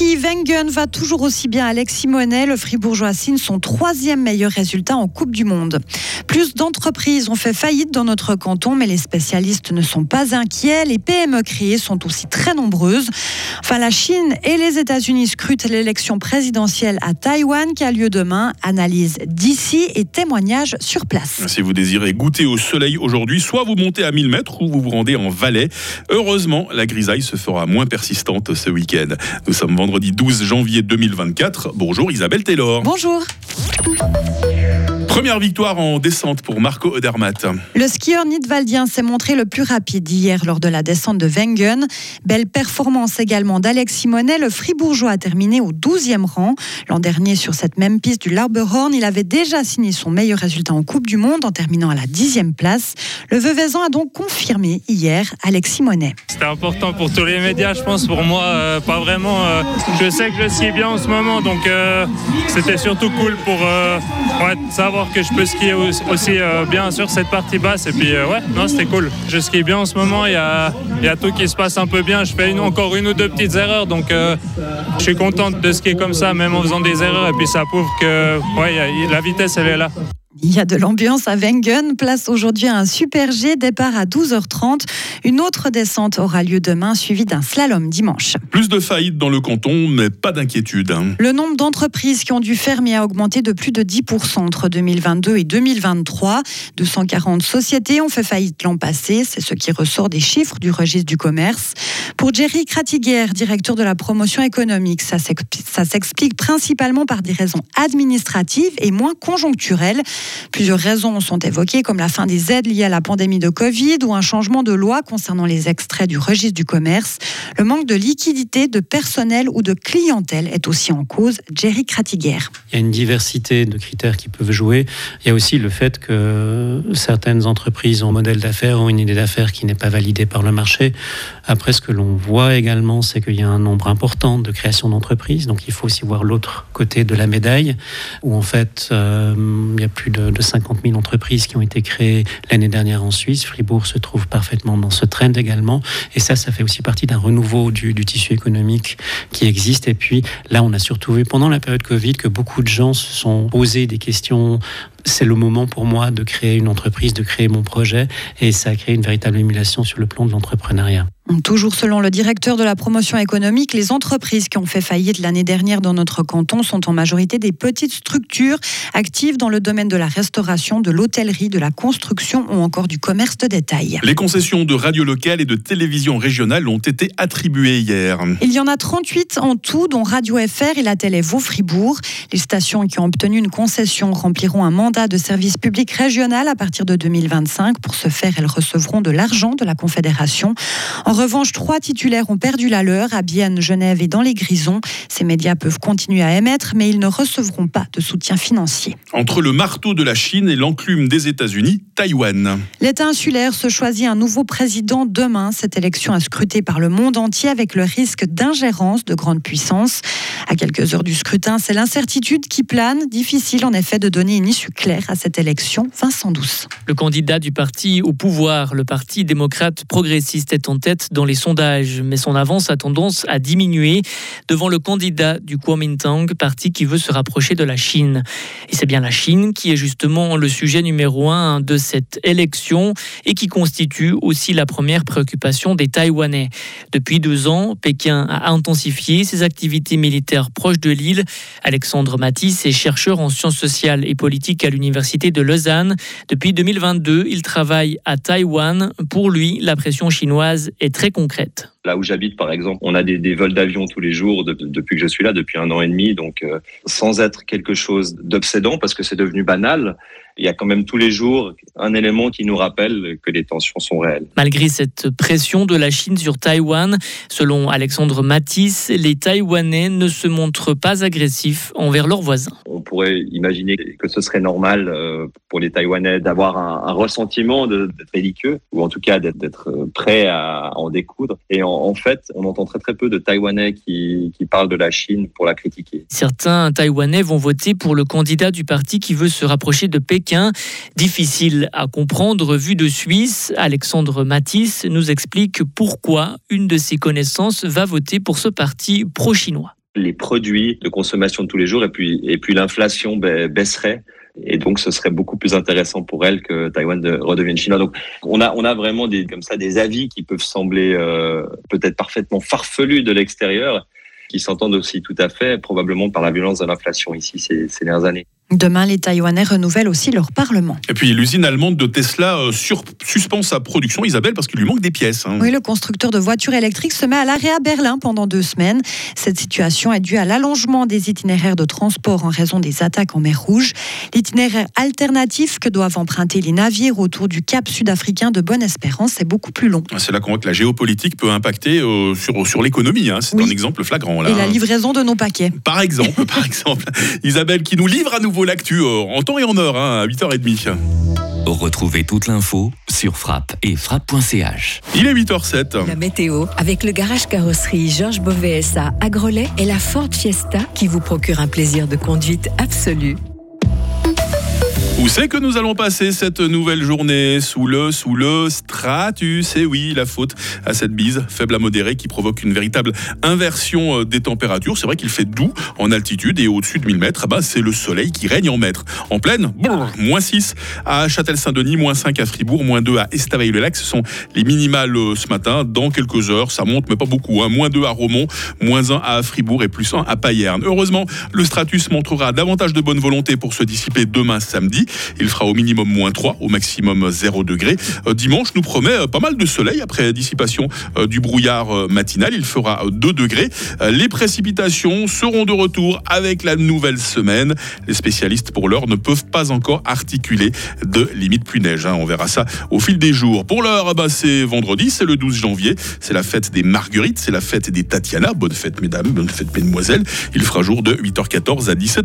ski, Wengen va toujours aussi bien. Alex Simonet, le fribourgeois signe son troisième meilleur résultat en Coupe du Monde. Plus d'entreprises ont fait faillite dans notre canton, mais les spécialistes ne sont pas inquiets. Les PME créées sont aussi très nombreuses. Enfin, la Chine et les États-Unis scrutent l'élection présidentielle à Taïwan qui a lieu demain. Analyse d'ici et témoignages sur place. Si vous désirez goûter au soleil aujourd'hui, soit vous montez à 1000 mètres ou vous vous rendez en Valais. Heureusement, la grisaille se fera moins persistante ce week-end. Nous sommes vendredi 12 janvier 2024. Bonjour Isabelle Taylor. Bonjour. Première victoire en descente pour Marco Odermatt. Le skieur nidwaldien s'est montré le plus rapide hier lors de la descente de Wengen. Belle performance également d'Alex Simonet. Le fribourgeois a terminé au 12e rang. L'an dernier, sur cette même piste du Larberhorn, il avait déjà signé son meilleur résultat en Coupe du Monde en terminant à la 10e place. Le Veuvezan a donc confirmé hier Alex Simonet. C'était important pour tous les médias, je pense. Pour moi, euh, pas vraiment. Euh, je sais que je skie bien en ce moment, donc euh, c'était surtout cool pour ouais, savoir que je peux skier aussi euh, bien sur cette partie basse. Et puis, euh, ouais, non, c'était cool. Je skie bien en ce moment. Il y a, y a, tout qui se passe un peu bien. Je fais encore une ou deux petites erreurs. Donc, euh, je suis content de skier comme ça, même en faisant des erreurs. Et puis, ça prouve que ouais, la vitesse, elle est là. Il y a de l'ambiance à Wengen. Place aujourd'hui à un super G. Départ à 12h30. Une autre descente aura lieu demain, suivie d'un slalom dimanche. Plus de faillites dans le canton, mais pas d'inquiétude. Hein. Le nombre d'entreprises qui ont dû fermer a augmenté de plus de 10% entre 2022 et 2023. 240 sociétés ont fait faillite l'an passé. C'est ce qui ressort des chiffres du registre du commerce. Pour Jerry Kratiguer, directeur de la promotion économique, ça s'explique principalement par des raisons administratives et moins conjoncturelles. Plusieurs raisons sont évoquées, comme la fin des aides liées à la pandémie de Covid ou un changement de loi concernant les extraits du registre du commerce. Le manque de liquidité, de personnel ou de clientèle est aussi en cause. Jerry Kratiguer. Il y a une diversité de critères qui peuvent jouer. Il y a aussi le fait que certaines entreprises ont un modèle d'affaires, ont une idée d'affaires qui n'est pas validée par le marché. Après, ce que l'on voit également, c'est qu'il y a un nombre important de créations d'entreprises. Donc, il faut aussi voir l'autre côté de la médaille, où en fait, euh, il y a plus de, 50 000 entreprises qui ont été créées l'année dernière en Suisse. Fribourg se trouve parfaitement dans ce trend également. Et ça, ça fait aussi partie d'un renouveau du, du, tissu économique qui existe. Et puis là, on a surtout vu pendant la période Covid que beaucoup de gens se sont posés des questions c'est le moment pour moi de créer une entreprise, de créer mon projet, et ça a créé une véritable émulation sur le plan de l'entrepreneuriat. Toujours selon le directeur de la promotion économique, les entreprises qui ont fait faillite l'année dernière dans notre canton sont en majorité des petites structures actives dans le domaine de la restauration, de l'hôtellerie, de la construction ou encore du commerce de détail. Les concessions de radio locale et de télévision régionale ont été attribuées hier. Il y en a 38 en tout, dont Radio FR et la télé Vaux-Fribourg. Les stations qui ont obtenu une concession rempliront un mandat de service public régional à partir de 2025. Pour ce faire, elles recevront de l'argent de la Confédération. En revanche, trois titulaires ont perdu la leur à Bienne, Genève et dans les Grisons. Ces médias peuvent continuer à émettre, mais ils ne recevront pas de soutien financier. Entre le marteau de la Chine et l'enclume des États-Unis, Taïwan. L'État insulaire se choisit un nouveau président demain. Cette élection a scruté par le monde entier avec le risque d'ingérence de grandes puissances. À quelques heures du scrutin, c'est l'incertitude qui plane. Difficile en effet de donner une issue claire à cette élection. Vincent Douce. Le candidat du parti au pouvoir, le Parti démocrate progressiste, est en tête dans les sondages, mais son avance a tendance à diminuer devant le candidat du Kuomintang, parti qui veut se rapprocher de la Chine. Et c'est bien la Chine qui est justement le sujet numéro un de cette élection et qui constitue aussi la première préoccupation des Taïwanais. Depuis deux ans, Pékin a intensifié ses activités militaires proches de l'île. Alexandre Matisse est chercheur en sciences sociales et politiques à l'université de Lausanne. Depuis 2022, il travaille à Taïwan. Pour lui, la pression chinoise est très concrète. Là où j'habite, par exemple, on a des, vols d'avion tous les jours depuis que je suis là, depuis un an et demi. Donc, euh, sans être quelque chose d'obsédant, parce que c'est devenu banal, il y a quand même tous les jours un élément qui nous rappelle que les tensions sont réelles. Malgré cette pression de la Chine sur Taïwan, selon Alexandre Matisse, les Taïwanais ne se montrent pas agressifs envers leurs voisins. On pourrait imaginer que ce serait normal euh, pour les Taïwanais d'avoir un, ressentiment d'être belliqueux, ou en tout cas d'être prêt à en découdre. Et en, fait, on entend très très peu de Taïwanais qui, qui parlent de la Chine pour la critiquer. Certains Taïwanais vont voter pour le candidat du parti qui veut se rapprocher de Pékin. Difficile à comprendre vu de Suisse. Alexandre Matisse nous explique pourquoi une de ses connaissances va voter pour ce parti pro-chinois. les produits de consommation de tous les jours et puis, et puis l'inflation baisserait. Et donc, ce serait beaucoup plus intéressant pour elle que Taïwan redevienne chinois. Donc, on a, on a vraiment des, comme ça, des avis qui peuvent sembler euh, peut-être parfaitement farfelus de l'extérieur, qui s'entendent aussi tout à fait, probablement par la violence de l'inflation ici ces, ces dernières années. Demain, les Taïwanais renouvellent aussi leur Parlement. Et puis l'usine allemande de Tesla euh, suspend sa production, Isabelle, parce qu'il lui manque des pièces. Hein. Oui, le constructeur de voitures électriques se met à l'arrêt à Berlin pendant deux semaines. Cette situation est due à l'allongement des itinéraires de transport en raison des attaques en mer Rouge. L'itinéraire alternatif que doivent emprunter les navires autour du cap sud-africain de Bonne-Espérance est beaucoup plus long. C'est là qu'on voit que la géopolitique peut impacter euh, sur, sur l'économie. Hein. C'est un exemple flagrant. Là, Et la livraison de nos paquets. Par exemple, par exemple. Isabelle qui nous livre à nouveau l'actu euh, en temps et en heure, hein, à 8h30. Retrouvez toute l'info sur frappe et frappe.ch. Il est 8h07. La météo avec le garage carrosserie Georges Beauvais à Grelais et la Ford Fiesta qui vous procure un plaisir de conduite absolu. Où c'est que nous allons passer cette nouvelle journée? Sous le, sous le stratus. Et oui, la faute à cette bise faible à modérée qui provoque une véritable inversion euh, des températures. C'est vrai qu'il fait doux en altitude et au-dessus de 1000 mètres, bah, c'est le soleil qui règne en maître. En pleine, moins 6 à Châtel-Saint-Denis, moins 5 à Fribourg, moins 2 à Estavayer-le-Lac. Ce sont les minimales euh, ce matin. Dans quelques heures, ça monte, mais pas beaucoup. Hein. Moins 2 à Romont, moins 1 à Fribourg et plus 1 à Payerne. Heureusement, le stratus montrera davantage de bonne volonté pour se dissiper demain samedi. Il fera au minimum moins 3, au maximum 0 degré. Euh, dimanche nous promet euh, pas mal de soleil après dissipation euh, du brouillard matinal. Il fera 2 degrés. Les précipitations seront de retour avec la nouvelle semaine. Les spécialistes pour l'heure ne peuvent pas encore articuler de limite plus neige. Hein. On verra ça au fil des jours. Pour l'heure, bah, c'est vendredi, c'est le 12 janvier. C'est la fête des Marguerites, c'est la fête des Tatiana. Bonne fête mesdames, bonne fête mesdemoiselles. Il fera jour de 8h14 à 17h30.